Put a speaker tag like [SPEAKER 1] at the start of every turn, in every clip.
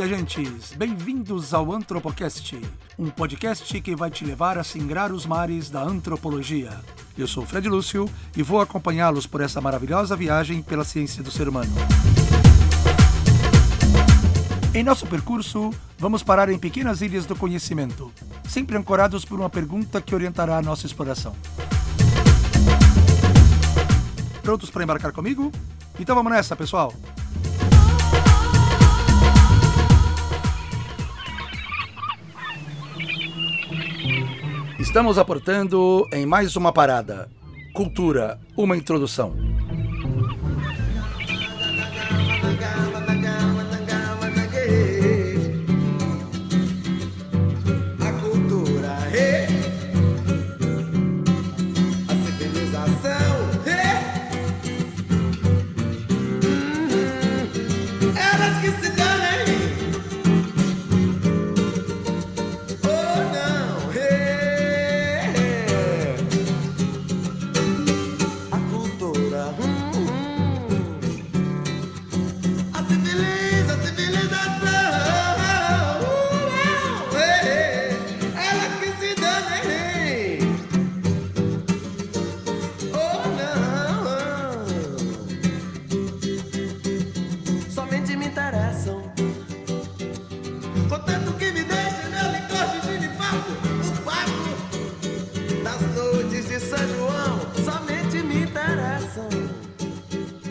[SPEAKER 1] viajantes! Bem-vindos ao Antropocast, um podcast que vai te levar a singrar os mares da antropologia. Eu sou Fred Lúcio e vou acompanhá-los por essa maravilhosa viagem pela ciência do ser humano. Em nosso percurso, vamos parar em pequenas ilhas do conhecimento, sempre ancorados por uma pergunta que orientará a nossa exploração. Prontos para embarcar comigo? Então vamos nessa, pessoal! Estamos aportando em mais uma parada. Cultura, uma introdução.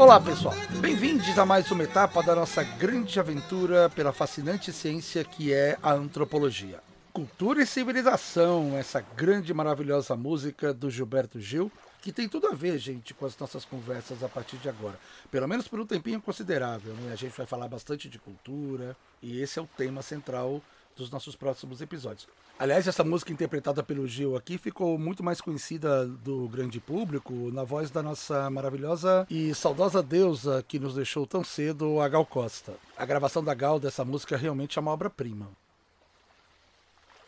[SPEAKER 1] Olá, pessoal. Bem-vindos a mais uma etapa da nossa grande aventura pela fascinante ciência que é a antropologia. Cultura e civilização, essa grande e maravilhosa música do Gilberto Gil, que tem tudo a ver, gente, com as nossas conversas a partir de agora. Pelo menos por um tempinho considerável, né? A gente vai falar bastante de cultura e esse é o tema central dos nossos próximos episódios. Aliás, essa música interpretada pelo Gil aqui ficou muito mais conhecida do grande público na voz da nossa maravilhosa e saudosa deusa que nos deixou tão cedo, a Gal Costa. A gravação da Gal dessa música realmente é uma obra-prima.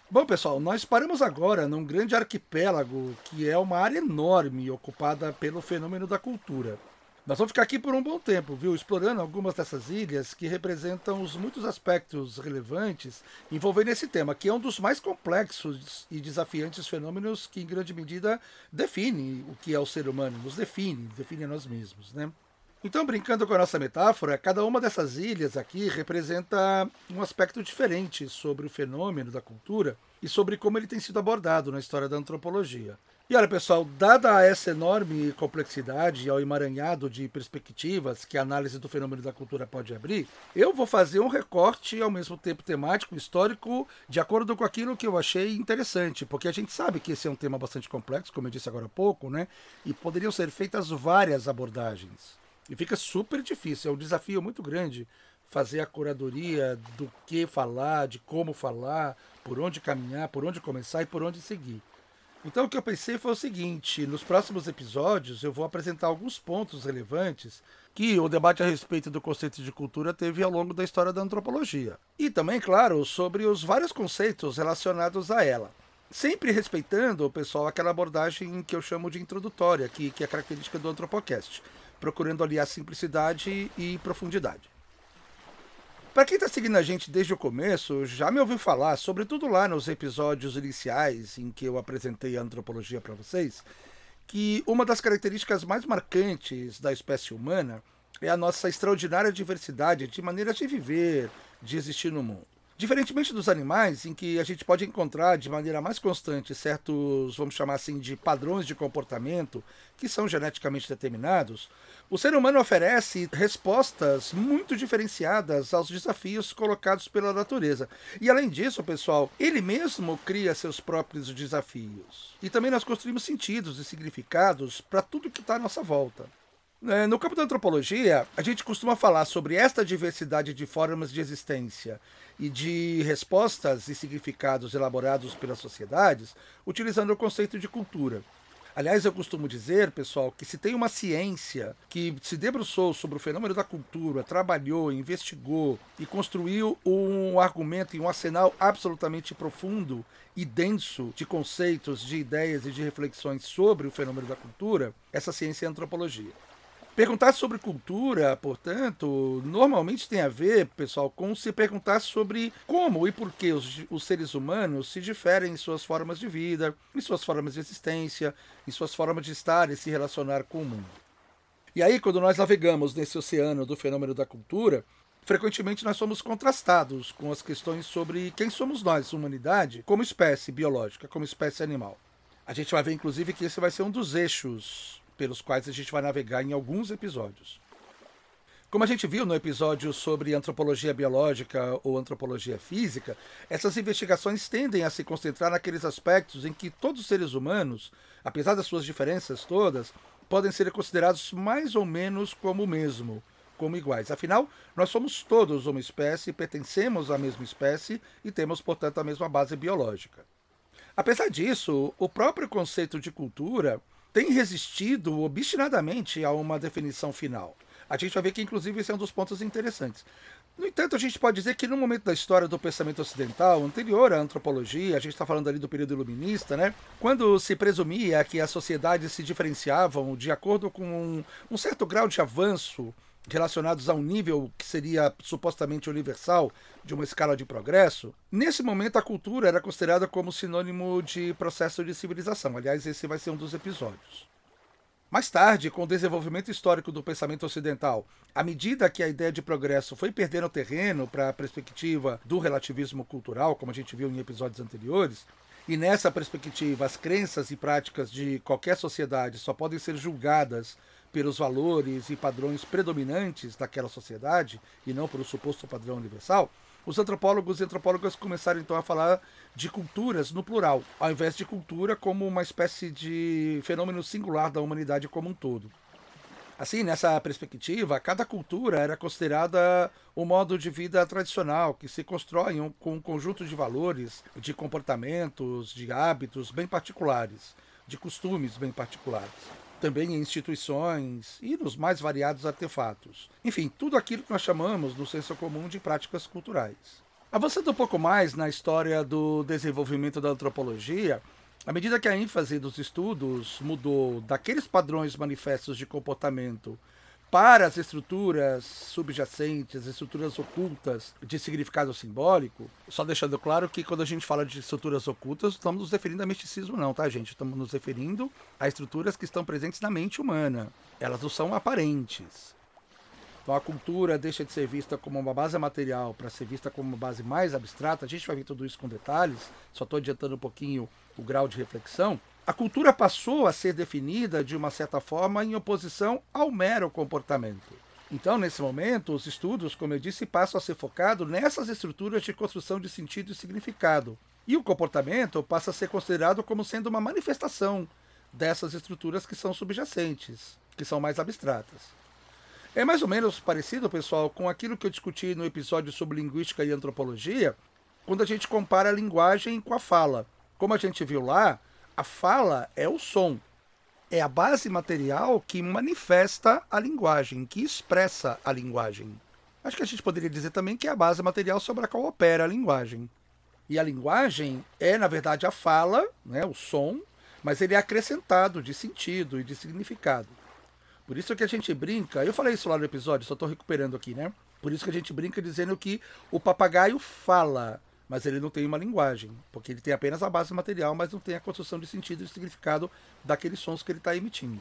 [SPEAKER 1] Bom, pessoal, nós paramos agora num grande arquipélago que é uma área enorme ocupada pelo fenômeno da cultura. Nós vamos ficar aqui por um bom tempo, viu? Explorando algumas dessas ilhas que representam os muitos aspectos relevantes envolvendo esse tema, que é um dos mais complexos e desafiantes fenômenos que, em grande medida, define o que é o ser humano, nos define, define a nós mesmos, né? Então, brincando com a nossa metáfora, cada uma dessas ilhas aqui representa um aspecto diferente sobre o fenômeno da cultura e sobre como ele tem sido abordado na história da antropologia. E olha, pessoal, dada essa enorme complexidade ao emaranhado de perspectivas que a análise do fenômeno da cultura pode abrir, eu vou fazer um recorte ao mesmo tempo temático, histórico, de acordo com aquilo que eu achei interessante, porque a gente sabe que esse é um tema bastante complexo, como eu disse agora há pouco, né? E poderiam ser feitas várias abordagens. E fica super difícil, é um desafio muito grande fazer a curadoria do que falar, de como falar, por onde caminhar, por onde começar e por onde seguir. Então o que eu pensei foi o seguinte: nos próximos episódios eu vou apresentar alguns pontos relevantes que o debate a respeito do conceito de cultura teve ao longo da história da antropologia. E também, claro, sobre os vários conceitos relacionados a ela. Sempre respeitando, pessoal, aquela abordagem que eu chamo de introdutória, que, que é característica do Antropocast, procurando aliar simplicidade e profundidade. Para quem está seguindo a gente desde o começo, já me ouviu falar, sobretudo lá nos episódios iniciais em que eu apresentei a antropologia para vocês, que uma das características mais marcantes da espécie humana é a nossa extraordinária diversidade de maneiras de viver, de existir no mundo. Diferentemente dos animais, em que a gente pode encontrar de maneira mais constante certos, vamos chamar assim, de padrões de comportamento que são geneticamente determinados, o ser humano oferece respostas muito diferenciadas aos desafios colocados pela natureza. E além disso, pessoal, ele mesmo cria seus próprios desafios. E também nós construímos sentidos e significados para tudo que está à nossa volta. É, No campo da antropologia, a gente costuma falar sobre esta diversidade de formas de existência e de respostas e significados elaborados pelas sociedades, utilizando o conceito de cultura. Aliás, eu costumo dizer, pessoal, que se tem uma ciência que se debruçou sobre o fenômeno da cultura, trabalhou, investigou e construiu um argumento e um arsenal absolutamente profundo e denso de conceitos, de ideias e de reflexões sobre o fenômeno da cultura, essa ciência é a antropologia. Perguntar sobre cultura, portanto, normalmente tem a ver, pessoal, com se perguntar sobre como e por que os, os, seres humanos se diferem em suas formas de vida, em suas formas de existência, em suas formas de estar e se relacionar com o mundo. E aí, quando nós navegamos nesse oceano do fenômeno da cultura, frequentemente nós somos contrastados com as questões sobre quem somos nós, humanidade, como espécie biológica, como espécie animal. A gente vai ver, inclusive, que esse vai ser um dos eixos pelos quais a gente vai navegar em alguns episódios. Como a gente viu no episódio sobre antropologia biológica ou antropologia física, essas investigações tendem a se concentrar naqueles aspectos em que todos os seres humanos, apesar das suas diferenças todas, podem ser considerados mais ou menos como o mesmo, como iguais. Afinal, nós somos todos uma espécie, pertencemos à mesma espécie e temos, portanto, a mesma base biológica. Apesar disso, o próprio conceito de cultura tem resistido obstinadamente a uma definição final. A gente vai ver que, inclusive, esse é um dos pontos interessantes. No entanto, a gente pode dizer que no momento da história do pensamento ocidental, anterior à antropologia, a gente está falando ali do período iluminista, né? Quando se presumia que as sociedades se diferenciavam de acordo com um, um certo grau de avanço relacionados a um nível que seria supostamente universal de uma escala de progresso, nesse momento a cultura era considerada como sinônimo de processo de civilização. Aliás, esse vai ser um dos episódios. Mais tarde, com o desenvolvimento histórico do pensamento ocidental, à medida que a ideia de progresso foi perdendo terreno para a perspectiva do relativismo cultural, como a gente viu em episódios anteriores, e nessa perspectiva as crenças e práticas de qualquer sociedade só podem ser julgadas pelos valores e padrões predominantes daquela sociedade e não pelo suposto padrão universal, os antropólogos e antropólogas começaram então a falar de culturas no plural, ao invés de cultura como uma espécie de fenômeno singular da humanidade como um todo. Assim, nessa perspectiva, cada cultura era considerada um modo de vida tradicional que se constrói com um conjunto de valores, de comportamentos, de hábitos bem particulares, de costumes bem particulares também em instituições e nos mais variados artefatos. Enfim, tudo aquilo que nós chamamos no senso comum de práticas culturais. Avançando um pouco mais na história do desenvolvimento da antropologia, à medida que a ênfase dos estudos mudou daqueles padrões manifestos de comportamento para as estruturas subjacentes, estruturas ocultas de significado simbólico, só deixando claro que quando a gente fala de estruturas ocultas, estamos nos referindo a misticismo não, tá, gente? Estamos nos referindo a estruturas que estão presentes na mente humana. Elas não são aparentes. Então a cultura deixa de ser vista como uma base material para ser vista como uma base mais abstrata. A gente vai ver tudo isso com detalhes, só estou adiantando um pouquinho o grau de reflexão a cultura passou a ser definida de uma certa forma em oposição ao mero comportamento. Então, nesse momento, os estudos, como eu disse, passam a ser focados nessas estruturas de construção de sentido e significado. E o comportamento passa a ser considerado como sendo uma manifestação dessas estruturas que são subjacentes, que são mais abstratas. É mais ou menos parecido, pessoal, com aquilo que eu discuti no episódio sobre linguística e antropologia, quando a gente compara a linguagem com a fala. Como a gente viu lá, a fala é o som. É a base material que manifesta a linguagem, que expressa a linguagem. Acho que a gente poderia dizer também que é a base material sobre a qual opera a linguagem. E a linguagem é, na verdade, a fala, né, o som, mas ele é acrescentado de sentido e de significado. Por isso que a gente brinca, eu falei isso lá no episódio, só estou recuperando aqui, né? Por isso que a gente brinca dizendo que o papagaio fala, mas ele não tem uma linguagem, porque ele tem apenas a base material, mas não tem a construção de sentido e significado daqueles sons que ele está emitindo.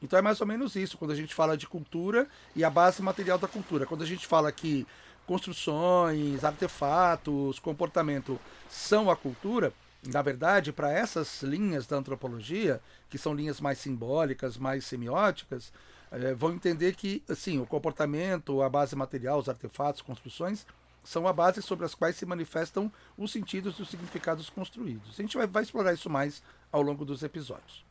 [SPEAKER 1] Então é mais ou menos isso quando a gente fala de cultura e a base material da cultura. Quando a gente fala que construções, artefatos, comportamento são a cultura, na verdade, para essas linhas da antropologia, que são linhas mais simbólicas, mais semióticas, é, vão entender que, assim, o comportamento, a base material, os artefatos, construções, são a base sobre as quais se manifestam os sentidos e os significados construídos. A gente vai, vai explorar isso mais ao longo dos episódios.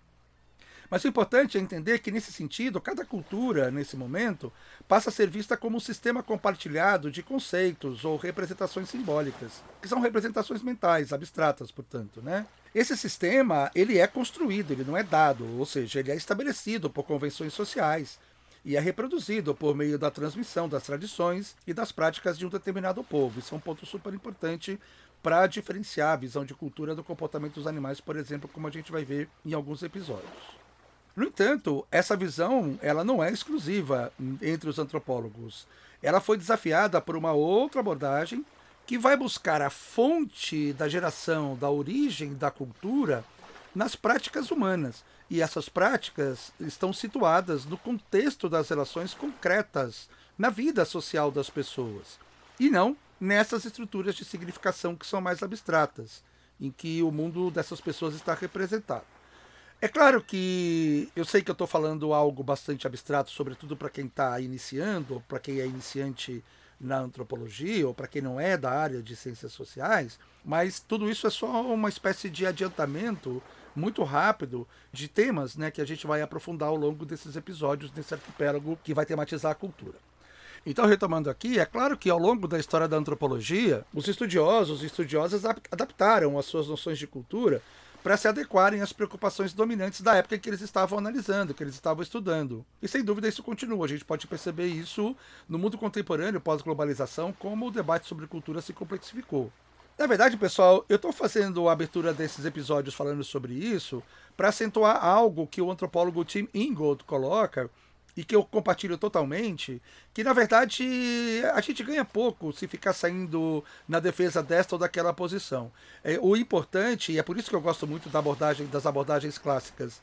[SPEAKER 1] Mas o importante é entender que, nesse sentido, cada cultura, nesse momento, passa a ser vista como um sistema compartilhado de conceitos ou representações simbólicas, que são representações mentais, abstratas, portanto. Né? Esse sistema ele é construído, ele não é dado, ou seja, ele é estabelecido por convenções sociais, e é reproduzido por meio da transmissão das tradições e das práticas de um determinado povo. Isso é um ponto super importante para diferenciar a visão de cultura do comportamento dos animais, por exemplo, como a gente vai ver em alguns episódios. No entanto, essa visão ela não é exclusiva entre os antropólogos. Ela foi desafiada por uma outra abordagem que vai buscar a fonte da geração, da origem da cultura nas práticas humanas. E essas práticas estão situadas no contexto das relações concretas, na vida social das pessoas, e não nessas estruturas de significação que são mais abstratas, em que o mundo dessas pessoas está representado. É claro que eu sei que eu estou falando algo bastante abstrato, sobretudo para quem está iniciando, para quem é iniciante na antropologia, ou para quem não é da área de ciências sociais, mas tudo isso é só uma espécie de adiantamento muito rápido de temas né, que a gente vai aprofundar ao longo desses episódios desse arquipélago que vai tematizar a cultura. Então, retomando aqui, é claro que ao longo da história da antropologia, os estudiosos e estudiosas adaptaram as suas noções de cultura para se adequarem às preocupações dominantes da época que eles estavam analisando, que eles estavam estudando. E sem dúvida isso continua. A gente pode perceber isso no mundo contemporâneo pós-globalização, como o debate sobre cultura se complexificou. Na verdade, pessoal, eu estou fazendo a abertura desses episódios falando sobre isso para acentuar algo que o antropólogo Tim Ingold coloca e que eu compartilho totalmente, que na verdade a gente ganha pouco se ficar saindo na defesa desta ou daquela posição. É, o importante, e é por isso que eu gosto muito da abordagem, das abordagens clássicas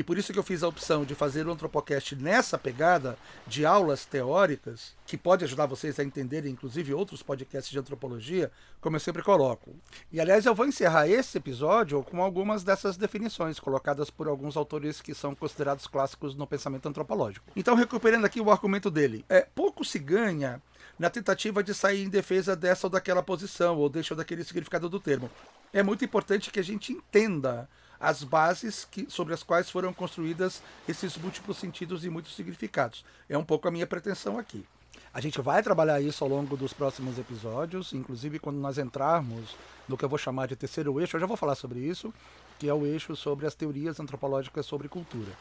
[SPEAKER 1] e por isso que eu fiz a opção de fazer o Antropocast nessa pegada de aulas teóricas, que pode ajudar vocês a entenderem, inclusive, outros podcasts de antropologia, como eu sempre coloco. E aliás, eu vou encerrar esse episódio com algumas dessas definições colocadas por alguns autores que são considerados clássicos no pensamento antropológico. Então, recuperando aqui o argumento dele, é pouco se ganha na tentativa de sair em defesa dessa ou daquela posição, ou deixa daquele significado do termo. É muito importante que a gente entenda as bases que, sobre as quais foram construídas esses múltiplos sentidos e muitos significados. É um pouco a minha pretensão aqui. A gente vai trabalhar isso ao longo dos próximos episódios, inclusive quando nós entrarmos no que eu vou chamar de terceiro eixo, eu já vou falar sobre isso, que é o eixo sobre as teorias antropológicas sobre cultura.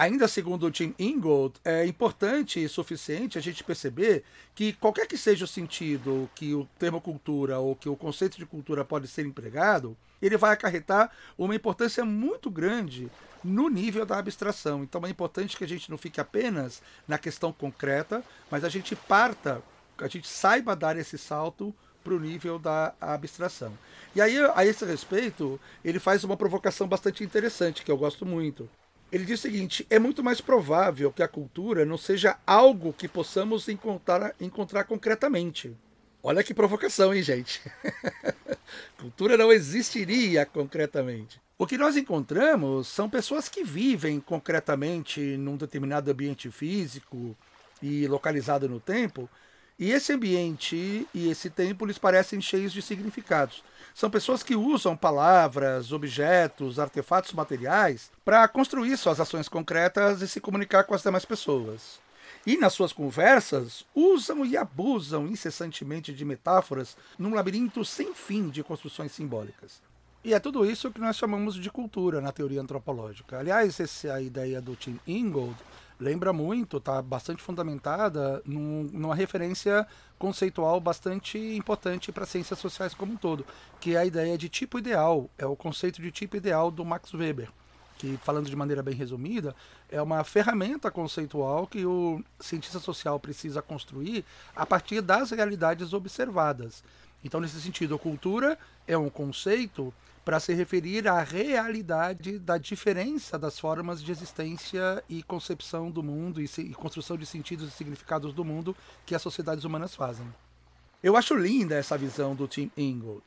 [SPEAKER 1] Ainda segundo o Tim Ingold, é importante e suficiente a gente perceber que qualquer que seja o sentido que o termo cultura ou que o conceito de cultura pode ser empregado, ele vai acarretar uma importância muito grande no nível da abstração. Então é importante que a gente não fique apenas na questão concreta, mas a gente parta, a gente saiba dar esse salto para o nível da abstração. E aí, a esse respeito, ele faz uma provocação bastante interessante, que eu gosto muito. Ele diz o seguinte: é muito mais provável que a cultura não seja algo que possamos encontrar, encontrar concretamente. Olha que provocação, hein, gente? cultura não existiria concretamente. O que nós encontramos são pessoas que vivem concretamente num determinado ambiente físico e localizado no tempo, e esse ambiente e esse tempo lhes parecem cheios de significados. São pessoas que usam palavras, objetos, artefatos materiais para construir suas ações concretas e se comunicar com as demais pessoas. E nas suas conversas, usam e abusam incessantemente de metáforas num labirinto sem fim de construções simbólicas. E é tudo isso que nós chamamos de cultura na teoria antropológica. Aliás, essa é a ideia do Tim Ingold lembra muito, está bastante fundamentada num, numa referência conceitual bastante importante para ciências sociais como um todo, que é a ideia de tipo ideal, é o conceito de tipo ideal do Max Weber, que falando de maneira bem resumida, é uma ferramenta conceitual que o cientista social precisa construir a partir das realidades observadas. Então, nesse sentido, a cultura é um conceito para se referir à realidade da diferença das formas de existência e concepção do mundo e, e construção de sentidos e significados do mundo que as sociedades humanas fazem. Eu acho linda essa visão do Tim Ingold.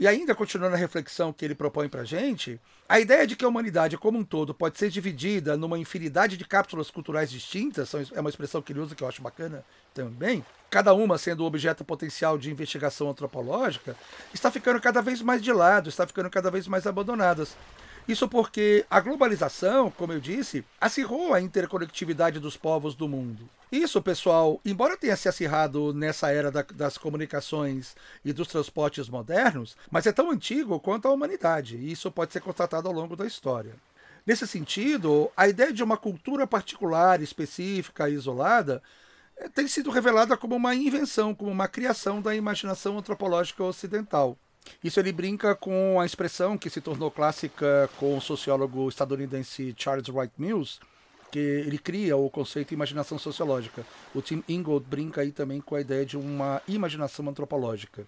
[SPEAKER 1] E ainda continuando a reflexão que ele propõe para gente, a ideia de que a humanidade como um todo pode ser dividida numa infinidade de cápsulas culturais distintas, é uma expressão que ele usa que eu acho bacana também, cada uma sendo objeto potencial de investigação antropológica, está ficando cada vez mais de lado, está ficando cada vez mais abandonadas. Isso porque a globalização, como eu disse, acirrou a interconectividade dos povos do mundo. Isso, pessoal, embora tenha se acirrado nessa era da, das comunicações e dos transportes modernos, mas é tão antigo quanto a humanidade, e isso pode ser constatado ao longo da história. Nesse sentido, a ideia de uma cultura particular, específica e isolada eh, tem sido revelada como uma invenção, como uma criação da imaginação antropológica ocidental. Isso ele brinca com a expressão que se tornou clássica com o sociólogo estadunidense Charles Wright Mills, que ele cria o conceito de imaginação sociológica. O Tim Ingold brinca aí também com a ideia de uma imaginação antropológica.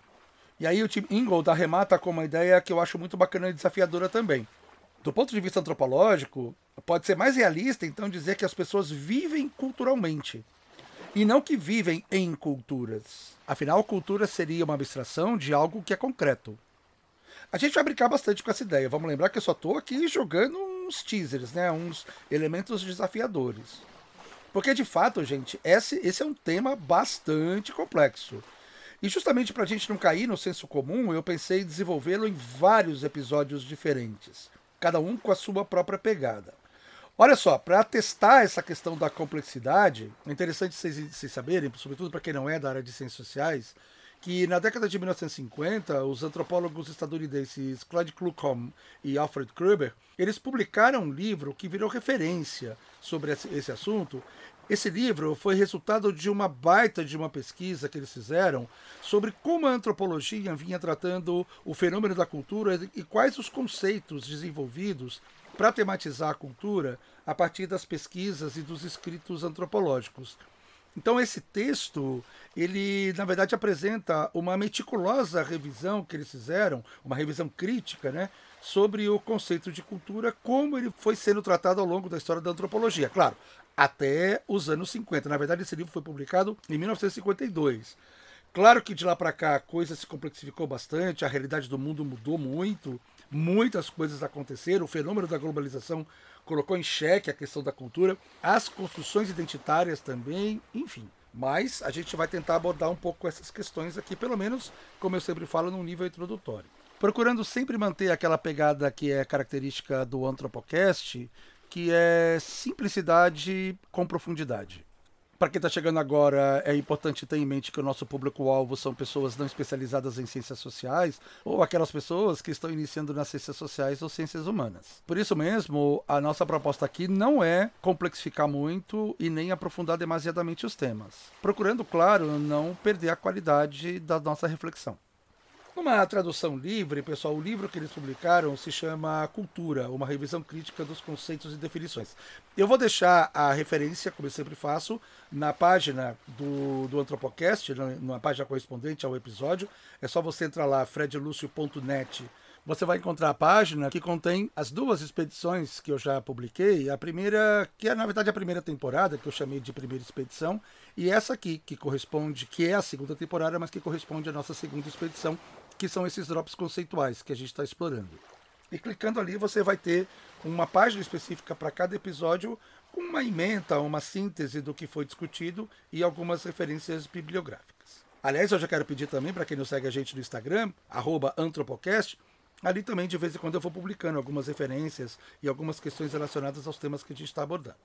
[SPEAKER 1] E aí o Tim Ingold arremata com uma ideia que eu acho muito bacana e desafiadora também. Do ponto de vista antropológico, pode ser mais realista então dizer que as pessoas vivem culturalmente e não que vivem em culturas. Afinal, cultura seria uma abstração de algo que é concreto. A gente vai brincar bastante com essa ideia. Vamos lembrar que eu só estou aqui jogando uns teasers, né? uns elementos desafiadores. Porque, de fato, gente, esse, esse é um tema bastante complexo. E justamente para a gente não cair no senso comum, eu pensei em desenvolvê-lo em vários episódios diferentes, cada um com a sua própria pegada. Olha só, para testar essa questão da complexidade, é interessante vocês, vocês saberem, sobretudo para quem não é da área de ciências sociais, que na década de 1950, os antropólogos estadunidenses Clyde Kluckhoff e Alfred Kruber, eles publicaram um livro que virou referência sobre esse assunto. Esse livro foi resultado de uma baita de uma pesquisa que eles fizeram sobre como a antropologia vinha tratando o fenômeno da cultura e quais os conceitos desenvolvidos para tematizar a cultura a partir das pesquisas e dos escritos antropológicos. Então esse texto, ele na verdade apresenta uma meticulosa revisão que eles fizeram, uma revisão crítica, né, sobre o conceito de cultura, como ele foi sendo tratado ao longo da história da antropologia. Claro, até os anos 50. Na verdade, esse livro foi publicado em 1952. Claro que de lá para cá a coisa se complexificou bastante, a realidade do mundo mudou muito, muitas coisas aconteceram, o fenômeno da globalização colocou em xeque a questão da cultura, as construções identitárias também, enfim. Mas a gente vai tentar abordar um pouco essas questões aqui, pelo menos, como eu sempre falo, num nível introdutório. Procurando sempre manter aquela pegada que é característica do Antropocast, que é simplicidade com profundidade. Para quem está chegando agora, é importante ter em mente que o nosso público-alvo são pessoas não especializadas em ciências sociais ou aquelas pessoas que estão iniciando nas ciências sociais ou ciências humanas. Por isso mesmo, a nossa proposta aqui não é complexificar muito e nem aprofundar demasiadamente os temas, procurando, claro, não perder a qualidade da nossa reflexão. Numa tradução livre, pessoal, o livro que eles publicaram se chama Cultura, uma revisão crítica dos conceitos e definições. Eu vou deixar a referência, como eu sempre faço, na página do, do Antropocast, na, página correspondente ao episódio. É só você entrar lá, fredlucio.net. Você vai encontrar a página que contém as duas expedições que eu já publiquei. A primeira, que é na verdade a primeira temporada, que eu chamei de primeira expedição, e essa aqui, que corresponde, que é a segunda temporada, mas que corresponde à nossa segunda expedição, que são esses drops conceituais que a gente está explorando. E clicando ali você vai ter uma página específica para cada episódio com uma emenda, uma síntese do que foi discutido e algumas referências bibliográficas. Aliás, eu já quero pedir também para quem não segue a gente no Instagram, antropocast, ali também de vez em quando eu vou publicando algumas referências e algumas questões relacionadas aos temas que a gente está abordando.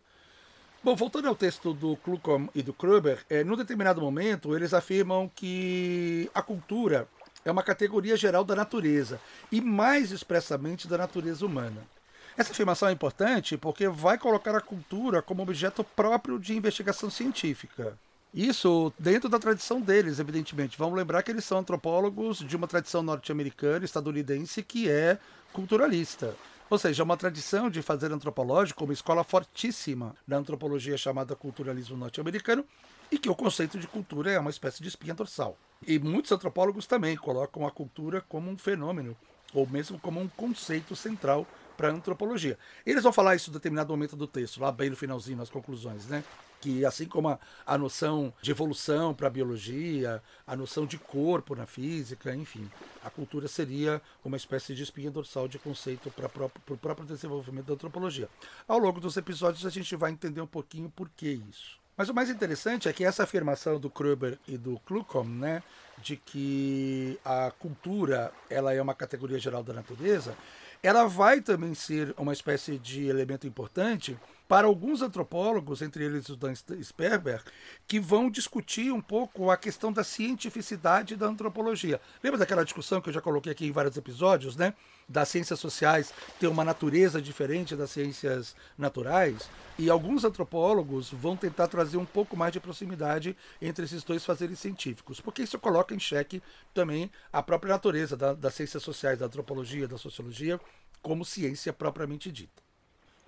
[SPEAKER 1] Bom, voltando ao texto do Kluckhoff e do Kruber, é, num determinado momento eles afirmam que a cultura é uma categoria geral da natureza e mais expressamente da natureza humana. Essa afirmação é importante porque vai colocar a cultura como objeto próprio de investigação científica. Isso dentro da tradição deles, evidentemente. Vamos lembrar que eles são antropólogos de uma tradição norte-americana, estadunidense, que é culturalista. Ou seja, uma tradição de fazer antropológico, uma escola fortíssima da antropologia chamada culturalismo norte-americano, e que o conceito de cultura é uma espécie de espinha dorsal. E muitos antropólogos também colocam a cultura como um fenômeno, ou mesmo como um conceito central para a antropologia. Eles vão falar isso em determinado momento do texto, lá bem no finalzinho, nas conclusões, né? Que assim como a, a noção de evolução para a biologia, a noção de corpo na física, enfim, a cultura seria uma espécie de espinha dorsal de conceito para o próprio desenvolvimento da antropologia. Ao longo dos episódios a gente vai entender um pouquinho por que isso. Mas o mais interessante é que essa afirmação do Kruber e do Kluckhoff, né, de que a cultura ela é uma categoria geral da natureza, ela vai também ser uma espécie de elemento importante para alguns antropólogos, entre eles o Dan Sperber, que vão discutir um pouco a questão da cientificidade da antropologia. Lembra daquela discussão que eu já coloquei aqui em vários episódios, né? Das ciências sociais ter uma natureza diferente das ciências naturais? E alguns antropólogos vão tentar trazer um pouco mais de proximidade entre esses dois fazeres científicos, porque isso coloca em xeque também a própria natureza da, das ciências sociais, da antropologia, da sociologia, como ciência propriamente dita.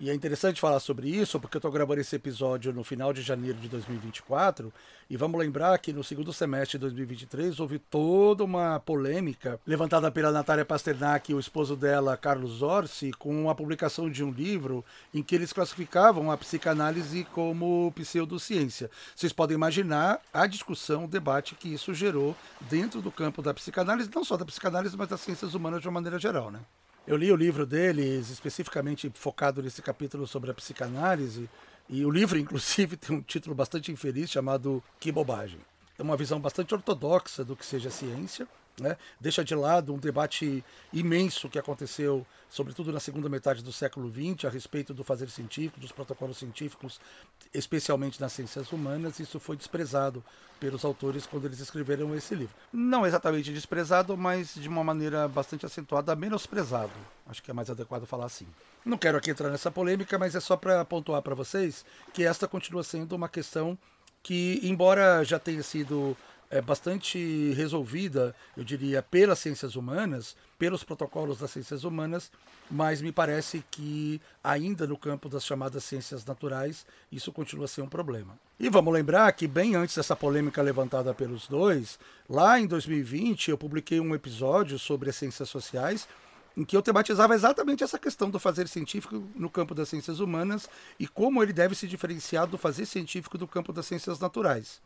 [SPEAKER 1] E é interessante falar sobre isso, porque eu estou gravando esse episódio no final de janeiro de 2024, e vamos lembrar que no segundo semestre de 2023 houve toda uma polêmica levantada pela Natália Pasternak e o esposo dela, Carlos Orsi, com a publicação de um livro em que eles classificavam a psicanálise como pseudociência. Vocês podem imaginar a discussão, o debate que isso gerou dentro do campo da psicanálise, não só da psicanálise, mas das ciências humanas de uma maneira geral, né? Eu li o livro deles, especificamente focado nesse capítulo sobre a psicanálise, e o livro, inclusive, tem um título bastante infeliz chamado Que Bobagem. É uma visão bastante ortodoxa do que seja ciência, né? deixa de lado um debate imenso que aconteceu, sobretudo na segunda metade do século XX, a respeito do fazer científico, dos protocolos científicos, especialmente nas ciências humanas. Isso foi desprezado pelos autores quando eles escreveram esse livro. Não exatamente desprezado, mas de uma maneira bastante acentuada, menosprezado. Acho que é mais adequado falar assim. Não quero aqui entrar nessa polêmica, mas é só para pontuar para vocês que esta continua sendo uma questão que, embora já tenha sido é, bastante resolvida, eu diria, pelas ciências humanas, pelos protocolos das ciências humanas, mas me parece que ainda no campo das chamadas ciências naturais isso continua a ser um problema. E vamos lembrar que bem antes dessa polêmica levantada pelos dois, lá em 2020 eu publiquei um episódio sobre as ciências sociais em que eu tematizava exatamente essa questão do fazer científico no campo das ciências humanas e como ele deve se diferenciar do fazer científico do campo das ciências naturais.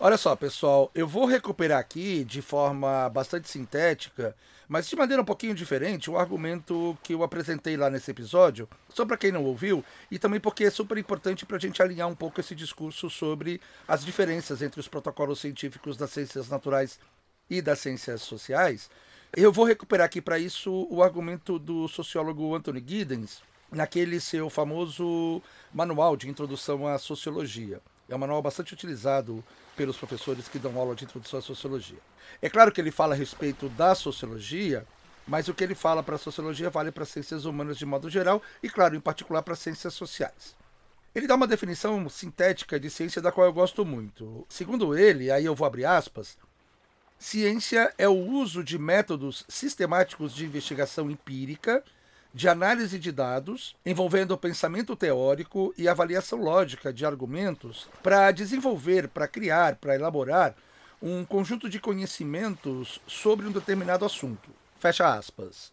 [SPEAKER 1] Olha só, pessoal, eu vou recuperar aqui de forma bastante sintética, mas de maneira um pouquinho diferente, o argumento que eu apresentei lá nesse episódio, só para quem não ouviu, e também porque é super importante para a gente alinhar um pouco esse discurso sobre as diferenças entre os protocolos científicos das ciências naturais e das ciências sociais. Eu vou recuperar aqui para isso o argumento do sociólogo Anthony Giddens, naquele seu famoso manual de introdução à sociologia. É um manual bastante utilizado pelos professores que dão aula de introdução à sociologia. É claro que ele fala a respeito da sociologia, mas o que ele fala para a sociologia vale para as ciências humanas de modo geral e, claro, em particular para as ciências sociais. Ele dá uma definição sintética de ciência da qual eu gosto muito. Segundo ele, aí eu vou abrir aspas, ciência é o uso de métodos sistemáticos de investigação empírica de análise de dados, envolvendo pensamento teórico e avaliação lógica de argumentos, para desenvolver, para criar, para elaborar um conjunto de conhecimentos sobre um determinado assunto. Fecha aspas.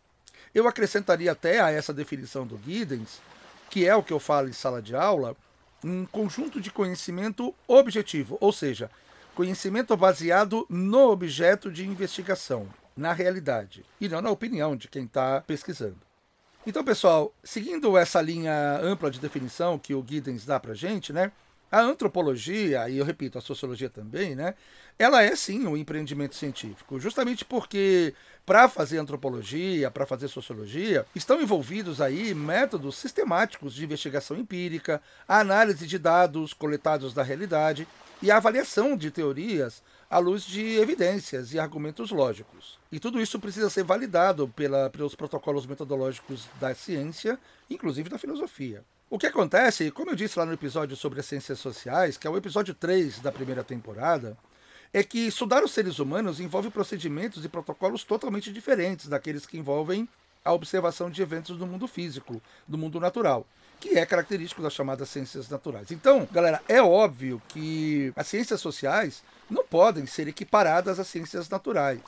[SPEAKER 1] Eu acrescentaria até a essa definição do Giddens, que é o que eu falo em sala de aula, um conjunto de conhecimento objetivo, ou seja, conhecimento baseado no objeto de investigação, na realidade, e não na opinião de quem está pesquisando. Então, pessoal, seguindo essa linha ampla de definição que o Giddens dá para gente, né? A antropologia, e eu repito, a sociologia também, né? Ela é sim um empreendimento científico, justamente porque para fazer antropologia, para fazer sociologia, estão envolvidos aí métodos sistemáticos de investigação empírica, a análise de dados coletados da realidade e a avaliação de teorias à luz de evidências e argumentos lógicos. E tudo isso precisa ser validado pela, pelos protocolos metodológicos da ciência, inclusive da filosofia. O que acontece, como eu disse lá no episódio sobre as ciências sociais, que é o episódio 3 da primeira temporada, é que estudar os seres humanos envolve procedimentos e protocolos totalmente diferentes daqueles que envolvem a observação de eventos do mundo físico, do mundo natural, que é característico das chamadas ciências naturais. Então, galera, é óbvio que as ciências sociais não podem ser equiparadas às ciências naturais,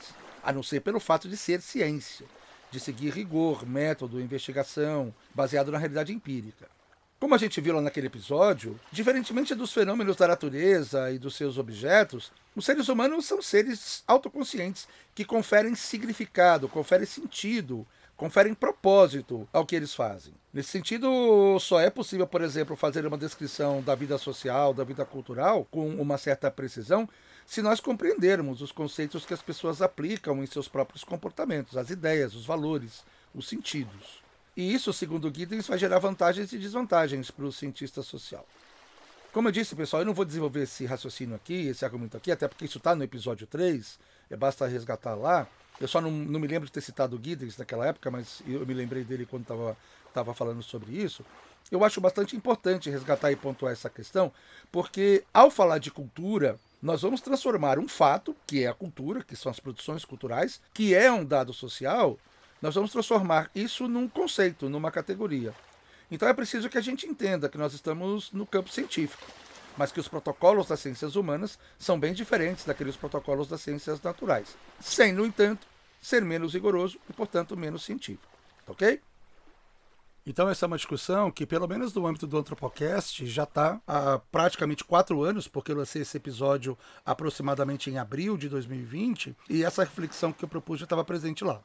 [SPEAKER 1] a não ser pelo fato de ser ciência, de seguir rigor, método, investigação, baseado na realidade empírica. Como a gente viu lá naquele episódio, diferentemente dos fenômenos da natureza e dos seus objetos, os seres humanos são seres autoconscientes que conferem significado, conferem sentido conferem propósito ao que eles fazem. Nesse sentido, só é possível, por exemplo, fazer uma descrição da vida social, da vida cultural, com uma certa precisão, se nós compreendermos os conceitos que as pessoas aplicam em seus próprios comportamentos, as ideias, os valores, os sentidos. E isso, segundo Giddens, vai gerar vantagens e desvantagens para o cientista social. Como eu disse, pessoal, eu não vou desenvolver esse raciocínio aqui, esse argumento aqui, até porque isso está no episódio 3, é basta resgatar lá. Eu só não, não me lembro de ter citado o Giddens naquela época, mas eu me lembrei dele quando estava tava falando sobre isso. Eu acho bastante importante resgatar e pontuar essa questão, porque ao falar de cultura, nós vamos transformar um fato, que é a cultura, que são as produções culturais, que é um dado social, nós vamos transformar isso num conceito, numa categoria. Então é preciso que a gente entenda que nós estamos no campo científico, mas que os protocolos das ciências humanas são bem diferentes daqueles protocolos das ciências naturais, sem, no entanto, ser menos rigoroso e, portanto, menos científico. Ok? Então, essa é uma discussão que, pelo menos no âmbito do Antropocast, já está há praticamente quatro anos, porque eu lancei esse episódio aproximadamente em abril de 2020, e essa reflexão que eu propus já estava presente lá.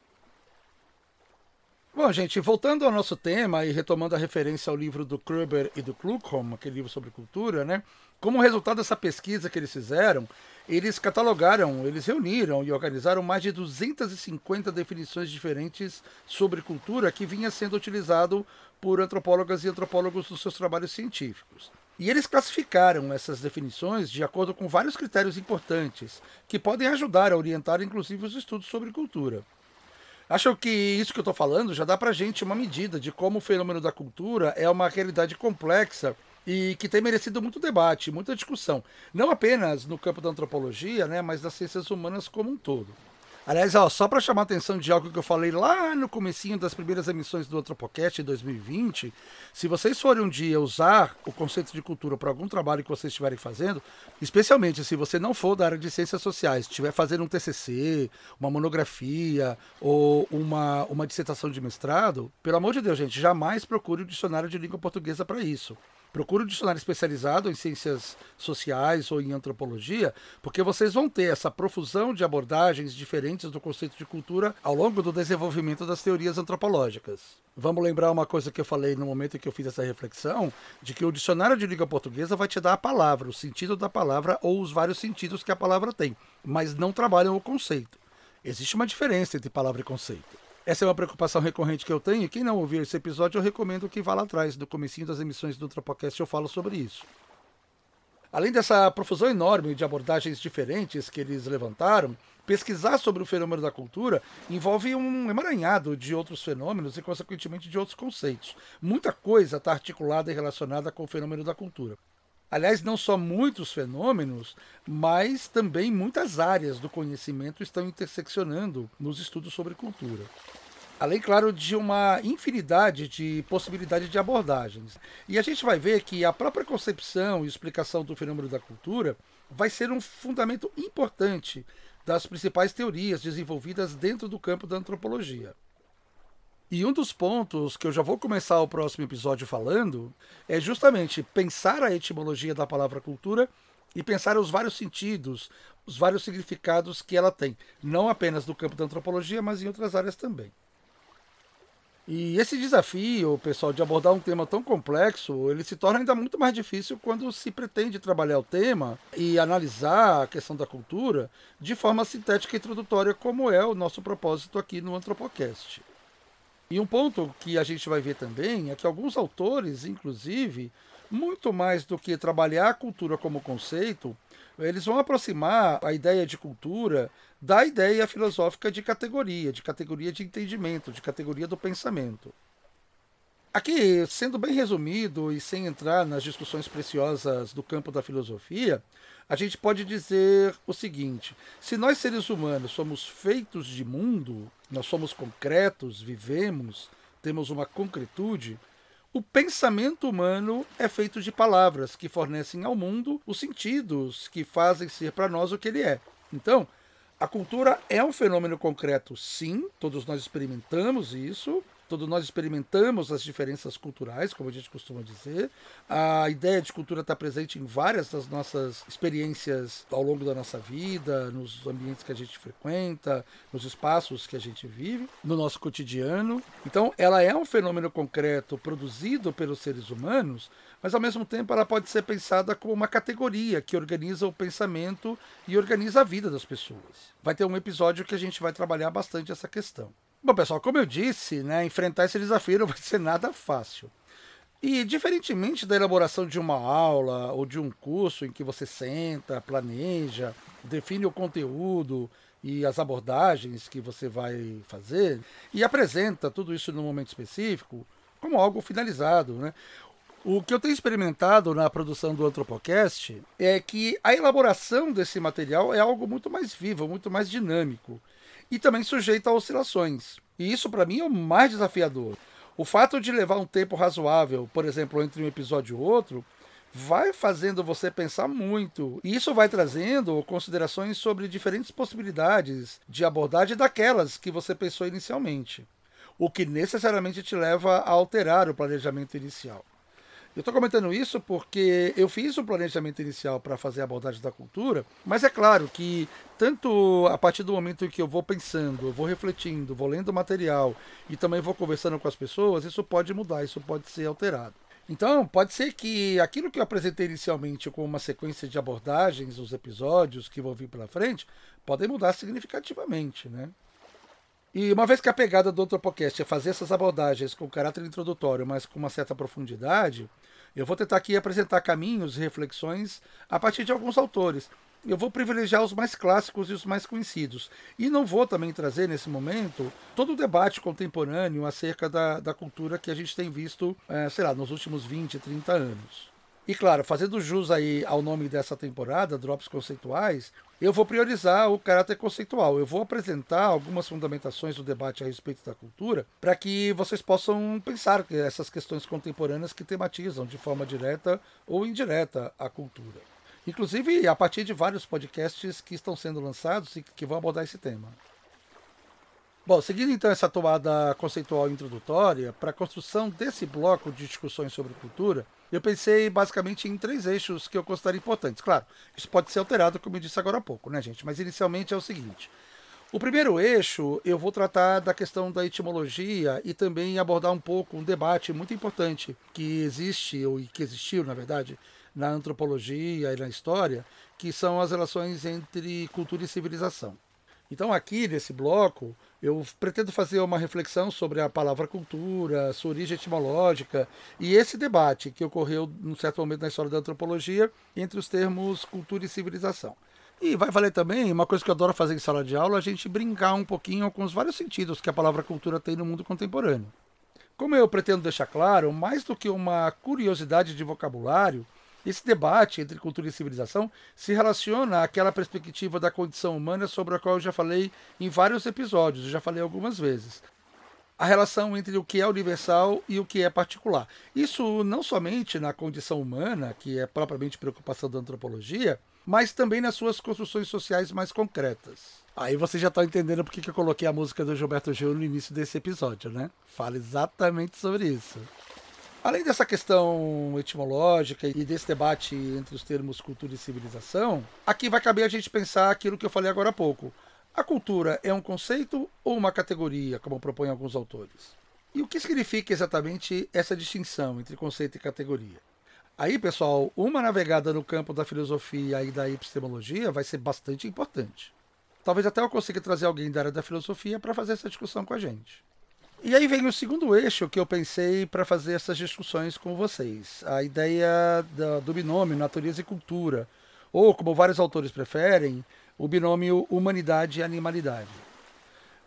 [SPEAKER 1] Bom, gente, voltando ao nosso tema e retomando a referência ao livro do Kruber e do Kluckholm, aquele livro sobre cultura, né? Como resultado dessa pesquisa que eles fizeram, eles catalogaram, eles reuniram e organizaram mais de 250 definições diferentes sobre cultura que vinha sendo utilizado por antropólogas e antropólogos nos seus trabalhos científicos. E eles classificaram essas definições de acordo com vários critérios importantes, que podem ajudar a orientar inclusive os estudos sobre cultura. Acho que isso que eu estou falando já dá para gente uma medida de como o fenômeno da cultura é uma realidade complexa e que tem merecido muito debate, muita discussão, não apenas no campo da antropologia, né, mas das ciências humanas como um todo. Aliás, ó, só para chamar a atenção de algo que eu falei lá no comecinho das primeiras emissões do Antropocast em 2020, se vocês forem um dia usar o conceito de cultura para algum trabalho que vocês estiverem fazendo, especialmente se você não for da área de ciências sociais, estiver fazendo um TCC, uma monografia ou uma, uma dissertação de mestrado, pelo amor de Deus, gente, jamais procure o dicionário de língua portuguesa para isso. Procure um dicionário especializado em ciências sociais ou em antropologia, porque vocês vão ter essa profusão de abordagens diferentes do conceito de cultura ao longo do desenvolvimento das teorias antropológicas. Vamos lembrar uma coisa que eu falei no momento em que eu fiz essa reflexão, de que o dicionário de língua portuguesa vai te dar a palavra, o sentido da palavra ou os vários sentidos que a palavra tem, mas não trabalham o conceito. Existe uma diferença entre palavra e conceito. Essa é uma preocupação recorrente que eu tenho. Quem não ouviu esse episódio, eu recomendo que vá lá atrás. No comecinho das emissões do Tropocast eu falo sobre isso. Além dessa profusão enorme de abordagens diferentes que eles levantaram, pesquisar sobre o fenômeno da cultura envolve um emaranhado de outros fenômenos e, consequentemente, de outros conceitos. Muita coisa está articulada e relacionada com o fenômeno da cultura. Aliás, não só muitos fenômenos, mas também muitas áreas do conhecimento estão interseccionando nos estudos sobre cultura. Além, claro, de uma infinidade de possibilidades de abordagens. E a gente vai ver que a própria concepção e explicação do fenômeno da cultura vai ser um fundamento importante das principais teorias desenvolvidas dentro do campo da antropologia. E um dos pontos que eu já vou começar o próximo episódio falando é justamente pensar a etimologia da palavra cultura e pensar os vários sentidos, os vários significados que ela tem, não apenas no campo da antropologia, mas em outras áreas também. E esse desafio, pessoal, de abordar um tema tão complexo, ele se torna ainda muito mais difícil quando se pretende trabalhar o tema e analisar a questão da cultura de forma sintética e introdutória, como é o nosso propósito aqui no Antropocast. E um ponto que a gente vai ver também é que alguns autores, inclusive, muito mais do que trabalhar a cultura como conceito, eles vão aproximar a ideia de cultura da ideia filosófica de categoria, de categoria de entendimento, de categoria do pensamento. Aqui, sendo bem resumido e sem entrar nas discussões preciosas do campo da filosofia, a gente pode dizer o seguinte: se nós seres humanos somos feitos de mundo, nós somos concretos, vivemos, temos uma concretude, o pensamento humano é feito de palavras que fornecem ao mundo os sentidos que fazem ser para nós o que ele é. Então, a cultura é um fenômeno concreto, sim, todos nós experimentamos isso, Todos nós experimentamos as diferenças culturais, como a gente costuma dizer. A ideia de cultura está presente em várias das nossas experiências ao longo da nossa vida, nos ambientes que a gente frequenta, nos espaços que a gente vive, no nosso cotidiano. Então, ela é um fenômeno concreto produzido pelos seres humanos, mas ao mesmo tempo ela pode ser pensada como uma categoria que organiza o pensamento e organiza a vida das pessoas. Vai ter um episódio que a gente vai trabalhar bastante essa questão. Bom, pessoal, como eu disse, né, enfrentar esse desafio não vai ser nada fácil. E, diferentemente da elaboração de uma aula ou de um curso em que você senta, planeja, define o conteúdo e as abordagens que você vai fazer e apresenta tudo isso num momento específico como algo finalizado, né? O que eu tenho experimentado na produção do Antropocast é que a elaboração desse material é algo muito mais vivo, muito mais dinâmico e também sujeito a oscilações. E isso para mim é o mais desafiador. O fato de levar um tempo razoável, por exemplo, entre um episódio e outro, vai fazendo você pensar muito. E isso vai trazendo considerações sobre diferentes possibilidades de abordagem daquelas que você pensou inicialmente. O que necessariamente te leva a alterar o planejamento inicial. Eu estou comentando isso porque eu fiz um planejamento inicial para fazer a abordagem da cultura, mas é claro que tanto a partir do momento em que eu vou pensando, eu vou refletindo, vou lendo material e também vou conversando com as pessoas, isso pode mudar, isso pode ser alterado. Então, pode ser que aquilo que eu apresentei inicialmente como uma sequência de abordagens, os episódios que vão vir pela frente, podem mudar significativamente, né? E uma vez que a pegada do Antropocast é fazer essas abordagens com caráter introdutório, mas com uma certa profundidade, eu vou tentar aqui apresentar caminhos e reflexões a partir de alguns autores. Eu vou privilegiar os mais clássicos e os mais conhecidos. E não vou também trazer nesse momento todo o debate contemporâneo acerca da, da cultura que a gente tem visto, é, sei lá, nos últimos 20, 30 anos. E claro, fazendo jus aí ao nome dessa temporada, Drops Conceituais, eu vou priorizar o caráter conceitual. Eu vou apresentar algumas fundamentações do debate a respeito da cultura para que vocês possam pensar essas questões contemporâneas que tematizam de forma direta ou indireta a cultura. Inclusive a partir de vários podcasts que estão sendo lançados e que vão abordar esse tema. Bom, seguindo então essa tomada conceitual introdutória, para a construção desse bloco de discussões sobre cultura, eu pensei basicamente em três eixos que eu considero importantes. Claro, isso pode ser alterado, como eu disse agora há pouco, né, gente? Mas inicialmente é o seguinte. O primeiro eixo, eu vou tratar da questão da etimologia e também abordar um pouco um debate muito importante que existe, ou que existiu, na verdade, na antropologia e na história, que são as relações entre cultura e civilização. Então, aqui nesse bloco, eu pretendo fazer uma reflexão sobre a palavra cultura, sua origem etimológica e esse debate que ocorreu num certo momento na história da antropologia entre os termos cultura e civilização. E vai valer também uma coisa que eu adoro fazer em sala de aula, a gente brincar um pouquinho com os vários sentidos que a palavra cultura tem no mundo contemporâneo. Como eu pretendo deixar claro, mais do que uma curiosidade de vocabulário, esse debate entre cultura e civilização se relaciona àquela perspectiva da condição humana sobre a qual eu já falei em vários episódios, eu já falei algumas vezes. A relação entre o que é universal e o que é particular. Isso não somente na condição humana, que é propriamente preocupação da antropologia, mas também nas suas construções sociais mais concretas. Aí você já está entendendo por que eu coloquei a música do Gilberto Gil no início desse episódio, né? Fala exatamente sobre isso. Além dessa questão etimológica e desse debate entre os termos cultura e civilização, aqui vai caber a gente pensar aquilo que eu falei agora há pouco. A cultura é um conceito ou uma categoria, como propõem alguns autores? E o que significa exatamente essa distinção entre conceito e categoria? Aí, pessoal, uma navegada no campo da filosofia e da epistemologia vai ser bastante importante. Talvez até eu consiga trazer alguém da área da filosofia para fazer essa discussão com a gente. E aí vem o segundo eixo que eu pensei para fazer essas discussões com vocês: a ideia do binômio natureza e cultura, ou, como vários autores preferem, o binômio humanidade e animalidade.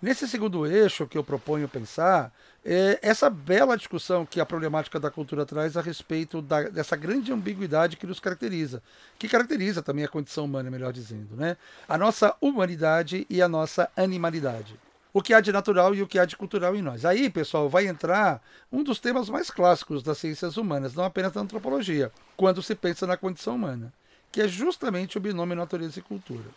[SPEAKER 1] Nesse segundo eixo que eu proponho pensar, é essa bela discussão que a problemática da cultura traz a respeito da, dessa grande ambiguidade que nos caracteriza, que caracteriza também a condição humana, melhor dizendo, né? A nossa humanidade e a nossa animalidade o que há de natural e o que há de cultural em nós. Aí, pessoal, vai entrar um dos temas mais clássicos das ciências humanas, não apenas da antropologia, quando se pensa na condição humana, que é justamente o binômio natureza e cultura.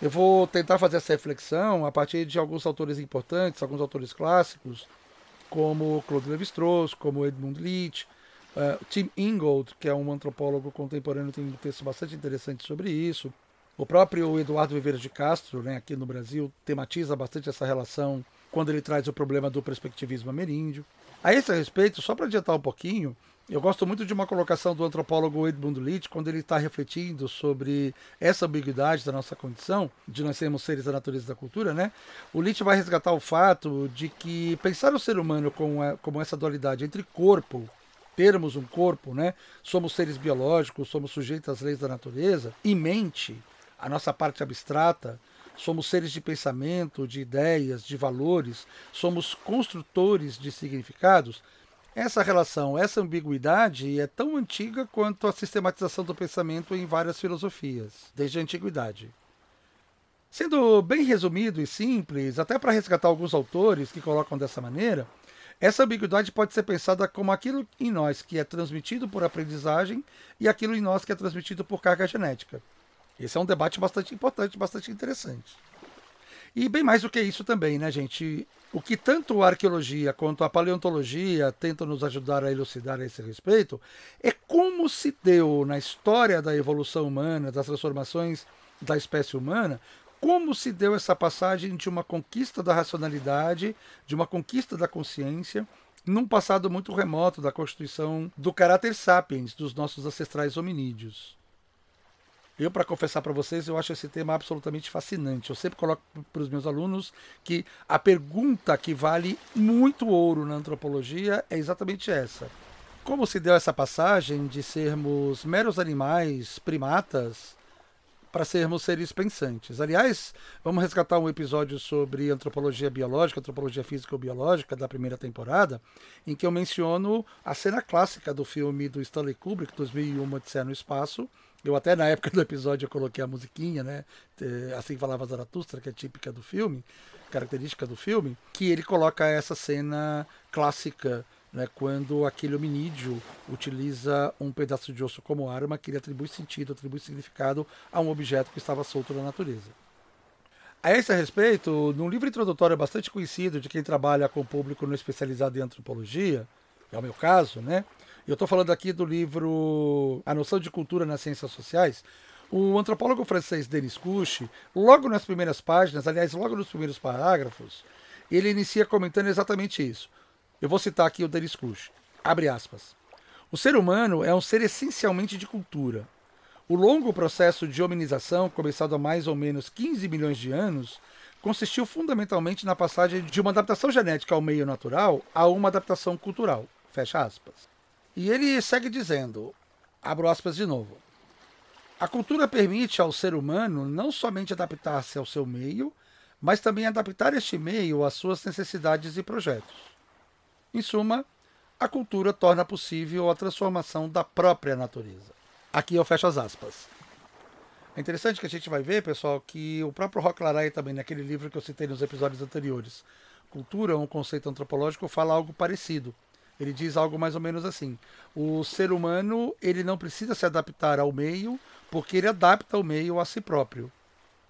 [SPEAKER 1] Eu vou tentar fazer essa reflexão a partir de alguns autores importantes, alguns autores clássicos, como Claude Lévi-Strauss, como Edmund Leach, uh, Tim Ingold, que é um antropólogo contemporâneo, tem um texto bastante interessante sobre isso. O próprio Eduardo Viveiros de Castro, né, aqui no Brasil, tematiza bastante essa relação quando ele traz o problema do perspectivismo ameríndio. A esse respeito, só para adiantar um pouquinho, Eu gosto muito de uma colocação do antropólogo Edmund Leach, quando ele está refletindo sobre essa ambiguidade da nossa condição, de nós sermos seres da natureza e da cultura, né? O Leach vai resgatar o fato de que pensar o ser humano como, como essa dualidade entre corpo, termos um corpo, né? Somos seres biológicos, somos sujeitos às leis da natureza, e mente, a nossa parte abstrata, somos seres de pensamento, de ideias, de valores, somos construtores de significados essa relação, essa ambiguidade é tão antiga quanto a sistematização do pensamento em várias filosofias, desde a antiguidade. Sendo bem resumido e simples, até para resgatar alguns autores que colocam dessa maneira, essa ambiguidade pode ser pensada como aquilo em nós que é transmitido por aprendizagem e aquilo em nós que é transmitido por carga genética. Esse é um debate bastante importante, bastante interessante. E bem mais do que isso também, né, gente? O que tanto a arqueologia quanto a paleontologia tentam nos ajudar a elucidar a esse respeito é como se deu na história da evolução humana, das transformações da espécie humana, como se deu essa passagem de uma conquista da racionalidade, de uma conquista da consciência, num passado muito remoto da constituição do caráter sapiens dos nossos ancestrais hominídeos. Eu, para confessar para vocês, eu acho esse tema absolutamente fascinante. Eu sempre coloco para os meus alunos que a pergunta que vale muito ouro na antropologia é exatamente essa. Como se deu essa passagem de sermos meros animais, primatas, para sermos seres pensantes. Aliás, vamos resgatar um episódio sobre antropologia biológica, antropologia físico-biológica da primeira temporada, em que eu menciono a cena clássica do filme do Stanley Kubrick, 2001, Odisseia no Espaço, eu até na época do episódio eu coloquei a musiquinha, né? Assim falava Zaratustra, que é típica do filme, característica do filme, que ele coloca essa cena clássica, né? Quando aquele hominídeo utiliza um pedaço de osso como arma, que ele atribui sentido, atribui significado a um objeto que estava solto na natureza. A esse respeito, num livro introdutório bastante conhecido de quem trabalha com o público no especializado em antropologia, é o meu caso, né? Eu estou falando aqui do livro A Noção de Cultura nas Ciências Sociais. O antropólogo francês Denis Couche, logo nas primeiras páginas, aliás, logo nos primeiros parágrafos, ele inicia comentando exatamente isso. Eu vou citar aqui o Denis Couche. Abre aspas. O ser humano é um ser essencialmente de cultura. O longo processo de hominização, começado há mais ou menos 15 milhões de anos, consistiu fundamentalmente na passagem de uma adaptação genética ao meio natural a uma adaptação cultural. Fecha aspas. E ele segue dizendo, abro aspas de novo. A cultura permite ao ser humano não somente adaptar-se ao seu meio, mas também adaptar este meio às suas necessidades e projetos. Em suma, a cultura torna possível a transformação da própria natureza. Aqui eu fecho as aspas. É interessante que a gente vai ver, pessoal, que o próprio Rock Laray também, naquele livro que eu citei nos episódios anteriores, Cultura, um conceito antropológico, fala algo parecido. Ele diz algo mais ou menos assim: o ser humano ele não precisa se adaptar ao meio, porque ele adapta o meio a si próprio.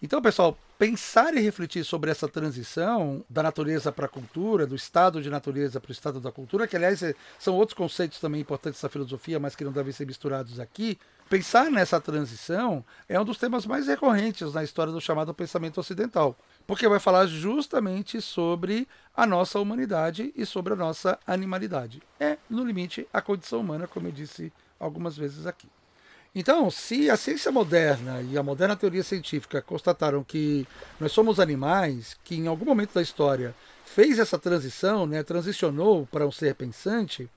[SPEAKER 1] Então, pessoal, pensar e refletir sobre essa transição da natureza para a cultura, do estado de natureza para o estado da cultura, que aliás são outros conceitos também importantes da filosofia, mas que não devem ser misturados aqui. Pensar nessa transição é um dos temas mais recorrentes na história do chamado pensamento ocidental porque vai falar justamente sobre a nossa humanidade e sobre a nossa animalidade. É, no limite, a condição humana, como eu disse algumas vezes aqui. Então, se a ciência moderna e a moderna teoria científica constataram que nós somos animais, que em algum momento da história fez essa transição, né, transicionou para um ser pensante,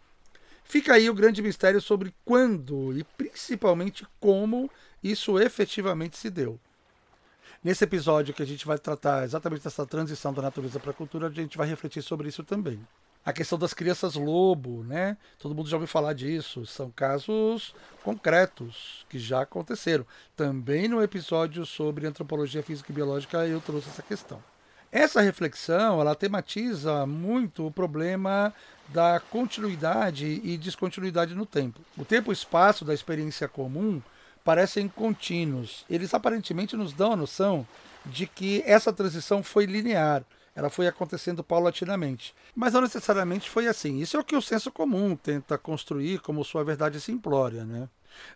[SPEAKER 1] fica aí o grande mistério sobre quando e principalmente como isso efetivamente se deu. Nesse episódio que a gente vai tratar exatamente dessa transição da natureza para a cultura, a gente vai refletir sobre isso também. A questão das crianças lobo, né? Todo mundo já ouviu falar disso. São casos concretos que já aconteceram. Também no episódio sobre antropologia física e biológica eu trouxe essa questão. Essa reflexão, ela tematiza muito o problema da continuidade e descontinuidade no tempo. O tempo e espaço da experiência comum parecem contínuos. Eles aparentemente nos dão a noção de que essa transição foi linear, ela foi acontecendo paulatinamente. Mas não necessariamente foi assim. Isso é o que o senso comum tenta construir como sua verdade simplória, né?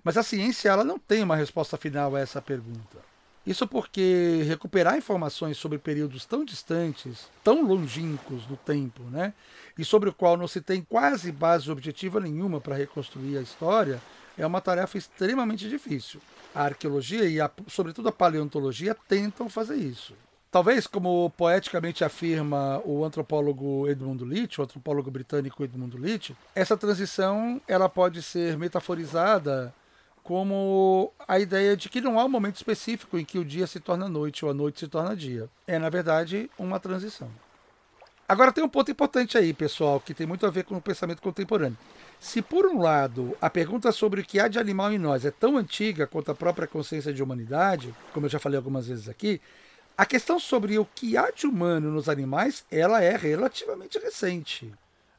[SPEAKER 1] Mas a ciência ela não tem uma resposta final a essa pergunta. Isso porque recuperar informações sobre períodos tão distantes, tão longínquos no tempo, né, e sobre o qual não se tem quase base objetiva nenhuma para reconstruir a história, é uma tarefa extremamente difícil. A arqueologia e, a, sobretudo, a paleontologia tentam fazer isso. Talvez, como poeticamente afirma o antropólogo Edmund Leach, o antropólogo britânico Edmund Leach, essa transição ela pode ser metaforizada como a ideia de que não há um momento específico em que o dia se torna noite ou a noite se torna dia. É, na verdade, uma transição. Agora tem um ponto importante aí, pessoal, que tem muito a ver com o pensamento contemporâneo. Se por um lado a pergunta sobre o que há de animal em nós é tão antiga quanto a própria consciência de humanidade, como eu já falei algumas vezes aqui, a questão sobre o que há de humano nos animais, ela é relativamente recente.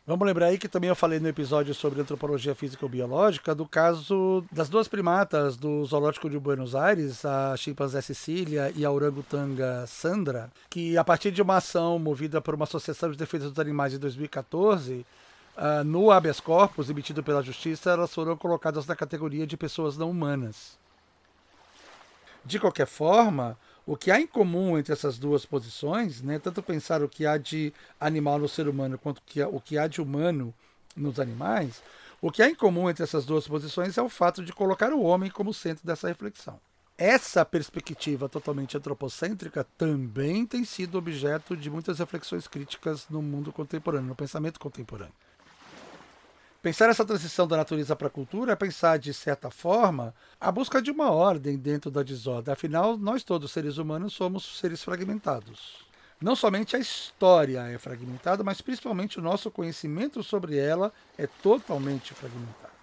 [SPEAKER 1] Vamos lembrar aí que também eu falei no episódio sobre antropologia físico-biológica do caso das duas primatas do zoológico de Buenos Aires, a chimpanzé Cecília e a orangutanga Sandra, que a partir de uma ação movida por uma associação de defesa dos animais em 2014, uh, no habeas corpus emitido pela justiça, elas foram colocadas na categoria de pessoas não humanas. De qualquer forma, o que há em comum entre essas duas posições, né, tanto pensar o que há de animal no ser humano quanto o que há de humano nos animais, o que há em comum entre essas duas posições é o fato de colocar o homem como centro dessa reflexão. Essa perspectiva totalmente antropocêntrica também tem sido objeto de muitas reflexões críticas no mundo contemporâneo, no pensamento contemporâneo. Pensar essa transição da natureza para a cultura é pensar, de certa forma, a busca de uma ordem dentro da desordem. Afinal, nós todos, seres humanos, somos seres fragmentados. Não somente a história é fragmentada, mas principalmente o nosso conhecimento sobre ela é totalmente fragmentado.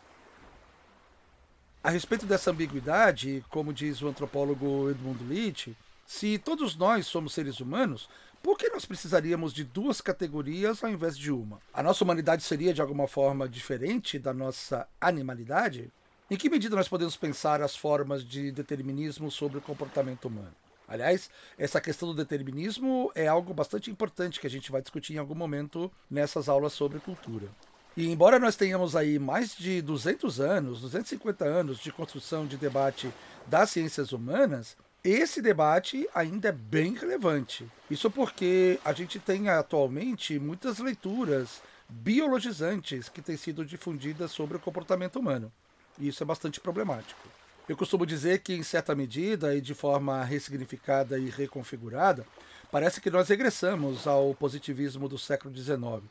[SPEAKER 1] A respeito dessa ambiguidade, como diz o antropólogo Edmund Leach, se todos nós somos seres humanos, por que nós precisaríamos de duas categorias ao invés de uma? A nossa humanidade seria de alguma forma diferente da nossa animalidade? Em que medida nós podemos pensar as formas de determinismo sobre o comportamento humano? Aliás, essa questão do determinismo é algo bastante importante que a gente vai discutir em algum momento nessas aulas sobre cultura. E embora nós tenhamos aí mais de 200 anos, 250 anos de construção de debate das ciências humanas, esse debate ainda é bem relevante. Isso porque a gente tem atualmente muitas leituras biologizantes que têm sido difundidas sobre o comportamento humano. E isso é bastante problemático. Eu costumo dizer que, em certa medida e de forma ressignificada e reconfigurada, parece que nós regressamos ao positivismo do século XIX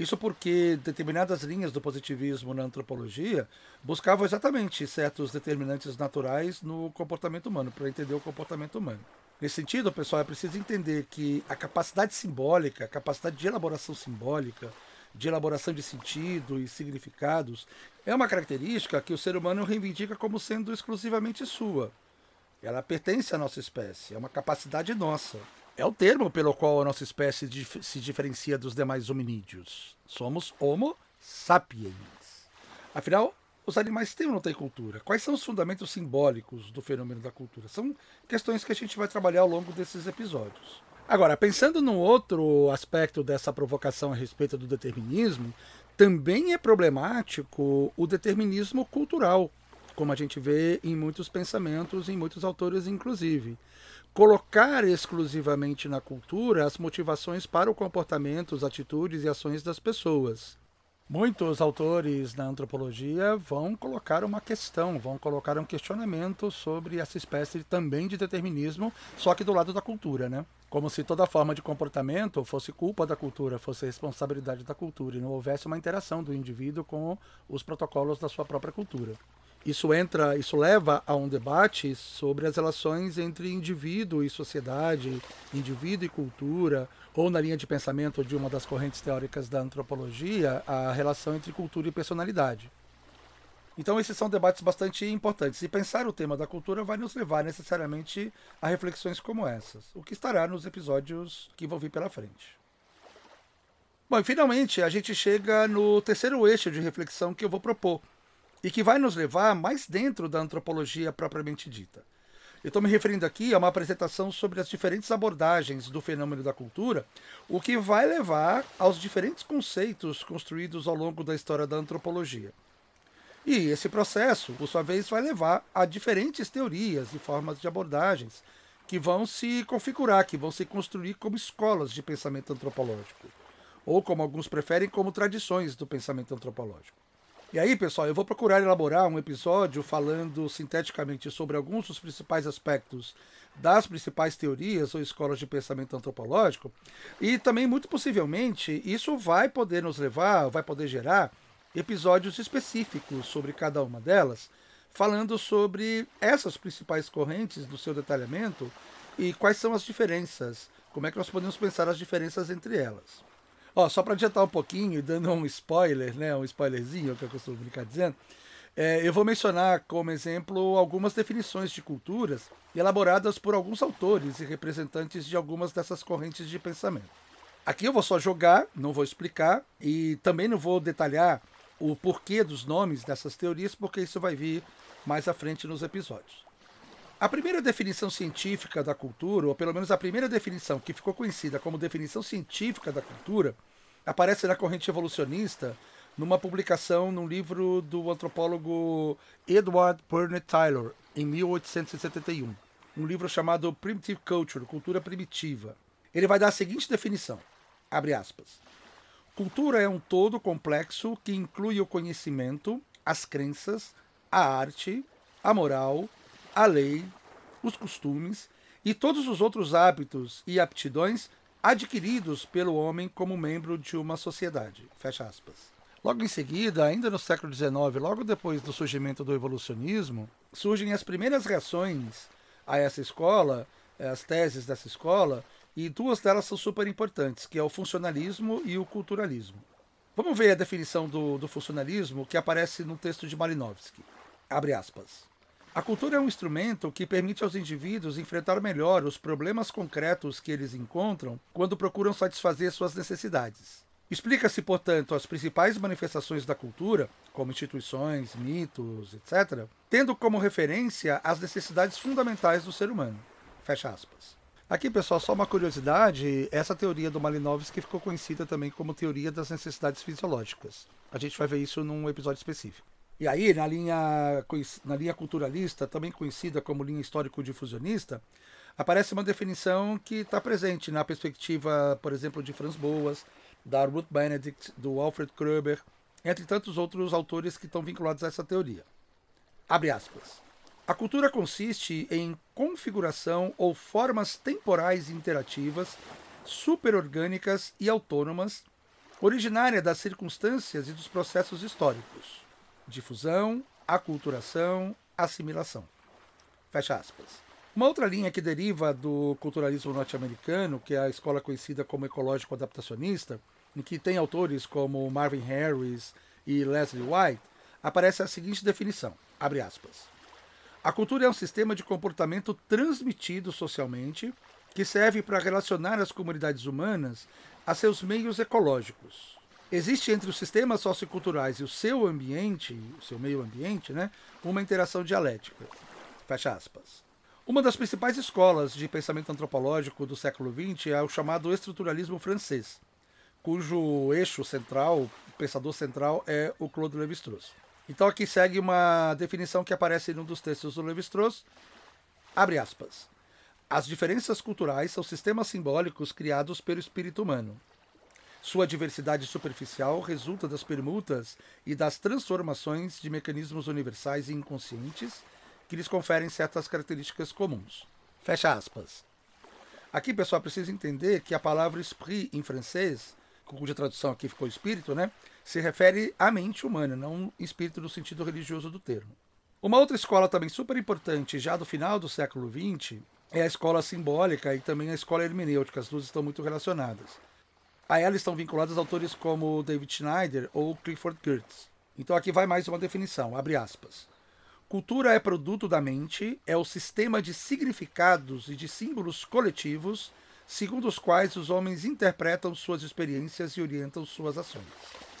[SPEAKER 1] isso porque determinadas linhas do positivismo na antropologia buscavam exatamente certos determinantes naturais no comportamento humano, para entender o comportamento humano. Nesse sentido, pessoal, é preciso entender que a capacidade simbólica, a capacidade de elaboração simbólica, de elaboração de sentido e significados, é uma característica que o ser humano reivindica como sendo exclusivamente sua. Ela pertence à nossa espécie, é uma capacidade nossa. É o termo pelo qual a nossa espécie dif se diferencia dos demais hominídeos. Somos Homo sapiens. Afinal, os animais têm ou não têm cultura? Quais são os fundamentos simbólicos do fenômeno da cultura? São questões que a gente vai trabalhar ao longo desses episódios. Agora, pensando num outro aspecto dessa provocação a respeito do determinismo, também é problemático o determinismo cultural, como a gente vê em muitos pensamentos, em muitos autores, inclusive colocar exclusivamente na cultura as motivações para o comportamento, as atitudes e ações das pessoas. Muitos autores na antropologia vão colocar uma questão, vão colocar um questionamento sobre essa espécie também de determinismo, só que do lado da cultura, né? Como se toda forma de comportamento fosse culpa da cultura, fosse responsabilidade da cultura e não houvesse uma interação do indivíduo com os protocolos da sua própria cultura isso entra, isso leva a um debate sobre as relações entre indivíduo e sociedade, indivíduo e cultura, ou na linha de pensamento de uma das correntes teóricas da antropologia, a relação entre cultura e personalidade. Então esses são debates bastante importantes. E pensar o tema da cultura vai nos levar necessariamente a reflexões como essas, o que estará nos episódios que vão vir pela frente. Bom, e finalmente a gente chega no terceiro eixo de reflexão que eu vou propor, e que vai nos levar mais dentro da antropologia propriamente dita. Eu estou me referindo aqui a uma apresentação sobre as diferentes abordagens do fenômeno da cultura, o que vai levar aos diferentes conceitos construídos ao longo da história da antropologia. E esse processo, por sua vez, vai levar a diferentes teorias e formas de abordagens que vão se configurar, que vão se construir como escolas de pensamento antropológico, ou como alguns preferem, como tradições do pensamento antropológico. E aí, pessoal, eu vou procurar elaborar um episódio falando sinteticamente sobre alguns dos principais aspectos das principais teorias ou escolas de pensamento antropológico, e também, muito possivelmente, isso vai poder nos levar, vai poder gerar episódios específicos sobre cada uma delas, falando sobre essas principais correntes do seu detalhamento e quais são as diferenças, como é que nós podemos pensar as diferenças entre elas. Ó, só para adiantar um pouquinho dando um spoiler, né, um spoilerzinho que eu costumo brincar dizendo, é, eu vou mencionar como exemplo algumas definições de culturas elaboradas por alguns autores e representantes de algumas dessas correntes de pensamento. Aqui eu vou só jogar, não vou explicar e também não vou detalhar o porquê dos nomes dessas teorias, porque isso vai vir mais à frente nos episódios. A primeira definição científica da cultura, ou pelo menos a primeira definição que ficou conhecida como definição científica da cultura, aparece na corrente evolucionista numa publicação num livro do antropólogo Edward Burnett Taylor, em 1871. Um livro chamado Primitive Culture, Cultura Primitiva. Ele vai dar a seguinte definição, abre aspas. Cultura é um todo complexo que inclui o conhecimento, as crenças, a arte, a moral, a lei, os costumes e todos os outros hábitos e aptidões adquiridos pelo homem como membro de uma sociedade. Fecha aspas. Logo em seguida, ainda no século XIX, logo depois do surgimento do evolucionismo, surgem as primeiras reações a essa escola, as teses dessa escola, e duas delas são super importantes, que é o funcionalismo e o culturalismo. Vamos ver a definição do, do funcionalismo que aparece no texto de Malinowski. Abre aspas. A cultura é um instrumento que permite aos indivíduos enfrentar melhor os problemas concretos que eles encontram quando procuram satisfazer suas necessidades. Explica-se, portanto, as principais manifestações da cultura, como instituições, mitos, etc., tendo como referência as necessidades fundamentais do ser humano. Fecha aspas. Aqui, pessoal, só uma curiosidade: essa teoria do Malinowski ficou conhecida também como teoria das necessidades fisiológicas. A gente vai ver isso num episódio específico. E aí, na linha, na linha culturalista, também conhecida como linha histórico-difusionista, aparece uma definição que está presente na perspectiva, por exemplo, de Franz Boas, da Ruth Benedict, do Alfred Kroeber, entre tantos outros autores que estão vinculados a essa teoria. Abre aspas. A cultura consiste em configuração ou formas temporais interativas, superorgânicas e autônomas, originária das circunstâncias e dos processos históricos difusão, aculturação, assimilação. Fecha aspas. Uma outra linha que deriva do culturalismo norte-americano, que é a escola conhecida como ecológico adaptacionista, em que tem autores como Marvin Harris e Leslie White, aparece a seguinte definição: abre aspas. A cultura é um sistema de comportamento transmitido socialmente que serve para relacionar as comunidades humanas a seus meios ecológicos, existe entre os sistemas socioculturais e o seu ambiente, o seu meio ambiente, né, uma interação dialética. Fecha aspas. Uma das principais escolas de pensamento antropológico do século XX é o chamado estruturalismo francês, cujo eixo central, pensador central, é o Claude Lévi-Strauss. Então aqui segue uma definição que aparece em um dos textos do Lévi-Strauss, abre aspas. As diferenças culturais são sistemas simbólicos criados pelo espírito humano. Sua diversidade superficial resulta das permutas e das transformações de mecanismos universais e inconscientes que lhes conferem certas características comuns. Fecha aspas. Aqui, pessoal, precisa entender que a palavra esprit em francês, cuja tradução aqui ficou espírito, né, se refere à mente humana, não espírito no sentido religioso do termo. Uma outra escola também super importante, já do final do século XX, é a escola simbólica e também a escola hermenêutica. As duas estão muito relacionadas. A ela estão vinculados autores como David Schneider ou Clifford Geertz. Então aqui vai mais uma definição, abre aspas. Cultura é produto da mente, é o sistema de significados e de símbolos coletivos segundo os quais os homens interpretam suas experiências e orientam suas ações.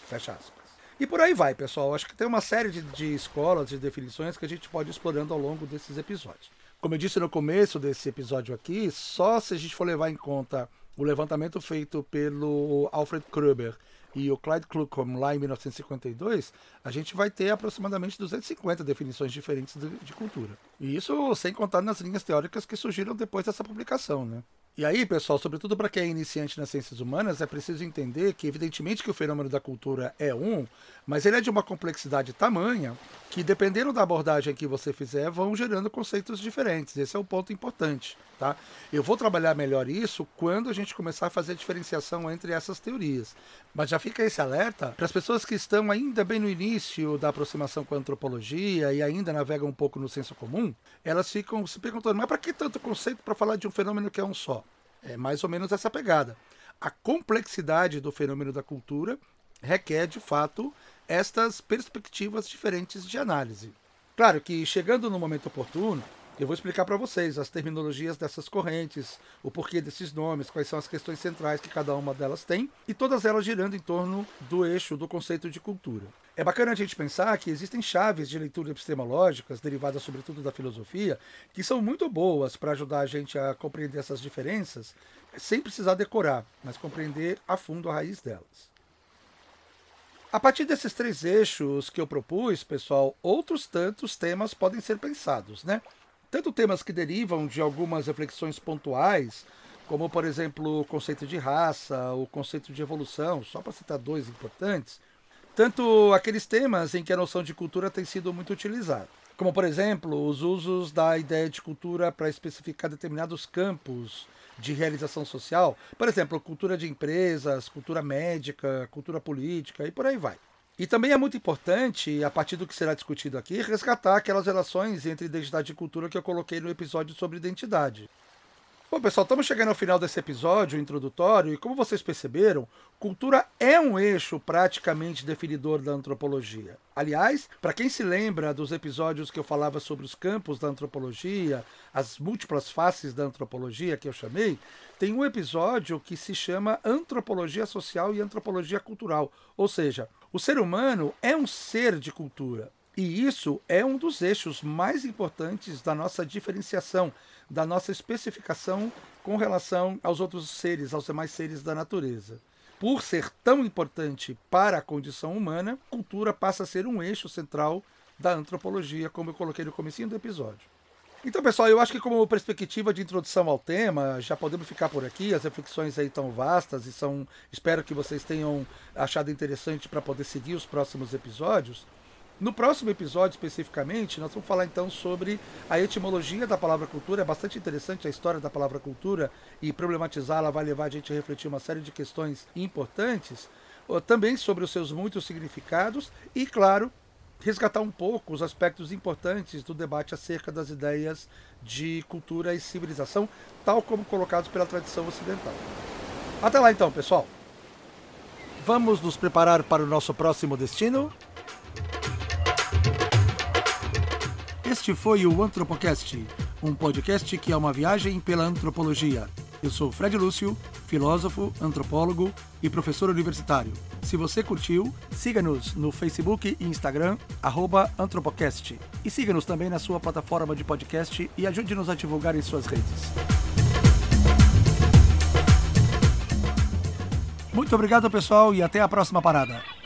[SPEAKER 1] Fecha aspas. E por aí vai, pessoal. Acho que tem uma série de, de escolas, de definições que a gente pode ir explorando ao longo desses episódios. Como eu disse no começo desse episódio aqui, só se a gente for levar em conta o levantamento feito pelo Alfred Kruber e o Clyde Kluckholm lá em 1952, a gente vai ter aproximadamente 250 definições diferentes de, de cultura. E isso sem contar nas linhas teóricas que surgiram depois dessa publicação, né? E aí, pessoal, sobretudo para quem é iniciante nas ciências humanas, é preciso entender que, evidentemente, que o fenômeno da cultura é um, mas ele é de uma complexidade tamanha que, dependendo da abordagem que você fizer, vão gerando conceitos diferentes. Esse é o ponto importante. Tá? Eu vou trabalhar melhor isso quando a gente começar a fazer a diferenciação entre essas teorias. Mas já fica esse alerta para as pessoas que estão ainda bem no início da aproximação com a antropologia e ainda navegam um pouco no senso comum, elas ficam se perguntando: mas para que tanto conceito para falar de um fenômeno que é um só? É mais ou menos essa pegada. A complexidade do fenômeno da cultura requer, de fato, estas perspectivas diferentes de análise. Claro que, chegando no momento oportuno, eu vou explicar para vocês as terminologias dessas correntes, o porquê desses nomes, quais são as questões centrais que cada uma delas tem, e todas elas girando em torno do eixo do conceito de cultura. É bacana a gente pensar que existem chaves de leitura epistemológicas, derivadas sobretudo da filosofia, que são muito boas para ajudar a gente a compreender essas diferenças, sem precisar decorar, mas compreender a fundo a raiz delas. A partir desses três eixos que eu propus, pessoal, outros tantos temas podem ser pensados, né? tanto temas que derivam de algumas reflexões pontuais, como, por exemplo, o conceito de raça, o conceito de evolução, só para citar dois importantes, tanto aqueles temas em que a noção de cultura tem sido muito utilizada, como, por exemplo, os usos da ideia de cultura para especificar determinados campos de realização social, por exemplo, cultura de empresas, cultura médica, cultura política e por aí vai. E também é muito importante, a partir do que será discutido aqui, resgatar aquelas relações entre identidade e cultura que eu coloquei no episódio sobre identidade. Bom, pessoal, estamos chegando ao final desse episódio introdutório e, como vocês perceberam, cultura é um eixo praticamente definidor da antropologia. Aliás, para quem se lembra dos episódios que eu falava sobre os campos da antropologia, as múltiplas faces da antropologia que eu chamei, tem um episódio que se chama Antropologia Social e Antropologia Cultural, ou seja, o ser humano é um ser de cultura. E isso é um dos eixos mais importantes da nossa diferenciação, da nossa especificação com relação aos outros seres, aos demais seres da natureza. Por ser tão importante para a condição humana, cultura passa a ser um eixo central da antropologia, como eu coloquei no começo do episódio. Então, pessoal, eu acho que como perspectiva de introdução ao tema, já podemos ficar por aqui. As reflexões aí estão vastas e são, espero que vocês tenham achado interessante para poder seguir os próximos episódios. No próximo episódio, especificamente, nós vamos falar então sobre a etimologia da palavra cultura. É bastante interessante a história da palavra cultura e problematizá-la vai levar a gente a refletir uma série de questões importantes. Também sobre os seus muitos significados e, claro, resgatar um pouco os aspectos importantes do debate acerca das ideias de cultura e civilização, tal como colocados pela tradição ocidental. Até lá então, pessoal. Vamos nos preparar para o nosso próximo destino? Este foi o Antropocast, um podcast que é uma viagem pela antropologia. Eu sou Fred Lúcio, filósofo, antropólogo e professor universitário. Se você curtiu, siga-nos no Facebook e Instagram, Antropocast. E siga-nos também na sua plataforma de podcast e ajude-nos a divulgar em suas redes. Muito obrigado, pessoal, e até a próxima parada.